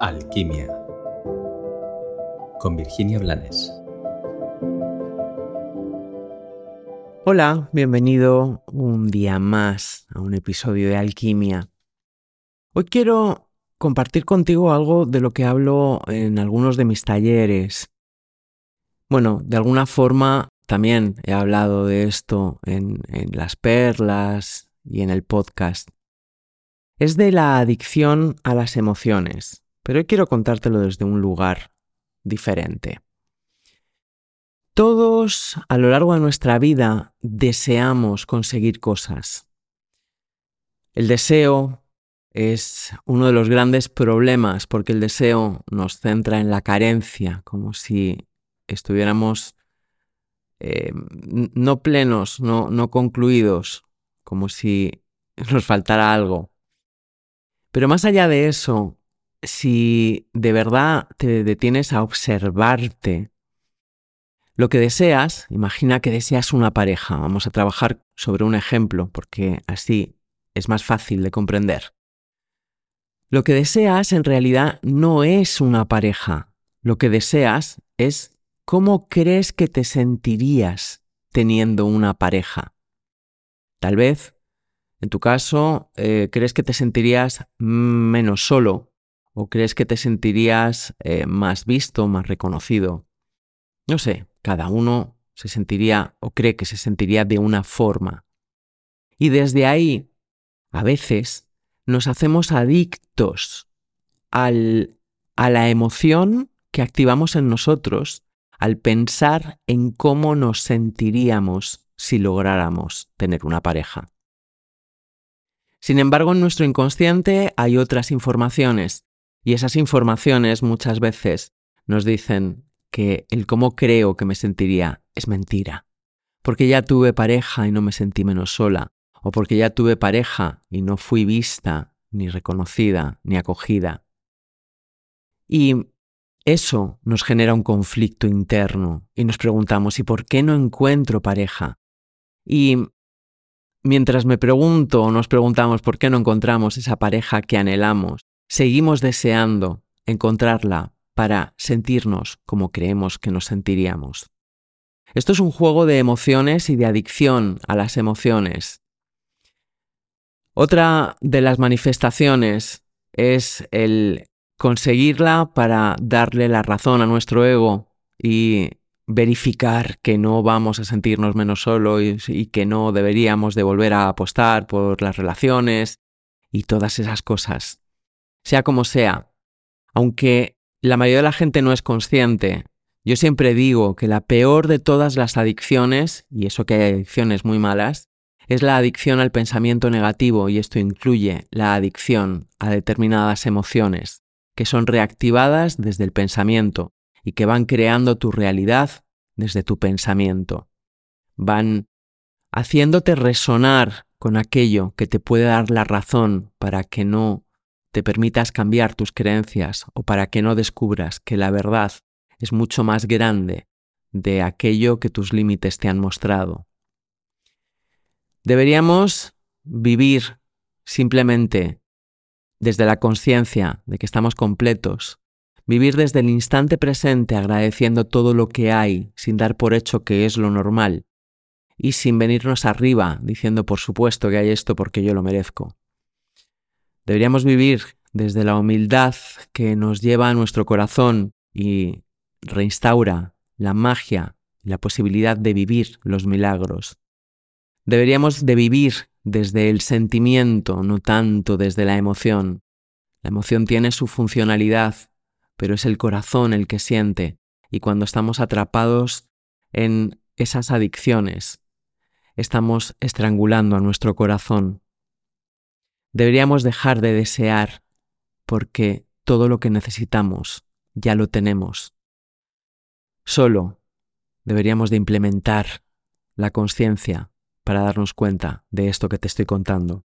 Alquimia con Virginia Blanes. Hola, bienvenido un día más a un episodio de Alquimia. Hoy quiero compartir contigo algo de lo que hablo en algunos de mis talleres. Bueno, de alguna forma también he hablado de esto en, en las perlas y en el podcast. Es de la adicción a las emociones pero hoy quiero contártelo desde un lugar diferente. Todos a lo largo de nuestra vida deseamos conseguir cosas. El deseo es uno de los grandes problemas porque el deseo nos centra en la carencia, como si estuviéramos eh, no plenos, no, no concluidos, como si nos faltara algo. Pero más allá de eso, si de verdad te detienes a observarte, lo que deseas, imagina que deseas una pareja. Vamos a trabajar sobre un ejemplo porque así es más fácil de comprender. Lo que deseas en realidad no es una pareja. Lo que deseas es cómo crees que te sentirías teniendo una pareja. Tal vez, en tu caso, eh, crees que te sentirías menos solo ¿O crees que te sentirías eh, más visto, más reconocido? No sé, cada uno se sentiría o cree que se sentiría de una forma. Y desde ahí, a veces, nos hacemos adictos al, a la emoción que activamos en nosotros al pensar en cómo nos sentiríamos si lográramos tener una pareja. Sin embargo, en nuestro inconsciente hay otras informaciones y esas informaciones muchas veces nos dicen que el cómo creo que me sentiría es mentira. Porque ya tuve pareja y no me sentí menos sola. O porque ya tuve pareja y no fui vista, ni reconocida, ni acogida. Y eso nos genera un conflicto interno y nos preguntamos, ¿y por qué no encuentro pareja? Y mientras me pregunto o nos preguntamos por qué no encontramos esa pareja que anhelamos, seguimos deseando encontrarla para sentirnos como creemos que nos sentiríamos. Esto es un juego de emociones y de adicción a las emociones. Otra de las manifestaciones es el conseguirla para darle la razón a nuestro ego y verificar que no vamos a sentirnos menos solos y, que no deberíamos de volver a apostar por las relaciones y todas esas cosas. Sea como sea, aunque la mayoría de la gente no es consciente, yo siempre digo que la peor de todas las adicciones, y eso que hay adicciones muy malas, es la adicción al pensamiento negativo y esto incluye la adicción a determinadas emociones, que son reactivadas desde el pensamiento y que van creando tu realidad desde tu pensamiento. Van haciéndote resonar con aquello que te puede dar la razón para que no te permitas cambiar tus creencias o para que no descubras que la verdad es mucho más grande de aquello que tus límites te han mostrado. Deberíamos vivir simplemente desde la conciencia de que estamos completos, vivir desde el instante presente agradeciendo todo lo que hay sin dar por hecho que es lo normal y sin venirnos arriba diciendo por supuesto que hay esto porque yo lo merezco. Deberíamos vivir desde la humildad que nos lleva a nuestro corazón y reinstaura la magia y la posibilidad de vivir los milagros. Deberíamos de vivir desde el sentimiento, no tanto desde la emoción. La emoción tiene su funcionalidad, pero es el corazón el que siente, y cuando estamos atrapados en esas adicciones, estamos estrangulando a nuestro corazón Deberíamos dejar de desear porque todo lo que necesitamos ya lo tenemos. Solo deberíamos de implementar la conciencia para darnos cuenta de esto que te estoy contando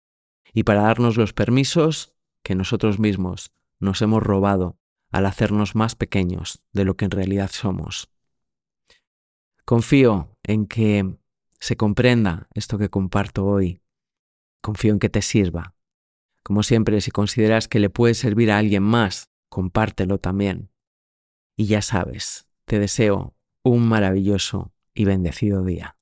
y para darnos los permisos que nosotros mismos nos hemos robado al hacernos más pequeños de lo que en realidad somos. Confío en que se comprenda esto que comparto hoy. Confío en que te sirva como siempre, si consideras que le puede servir a alguien más, compártelo también. Y ya sabes, te deseo un maravilloso y bendecido día.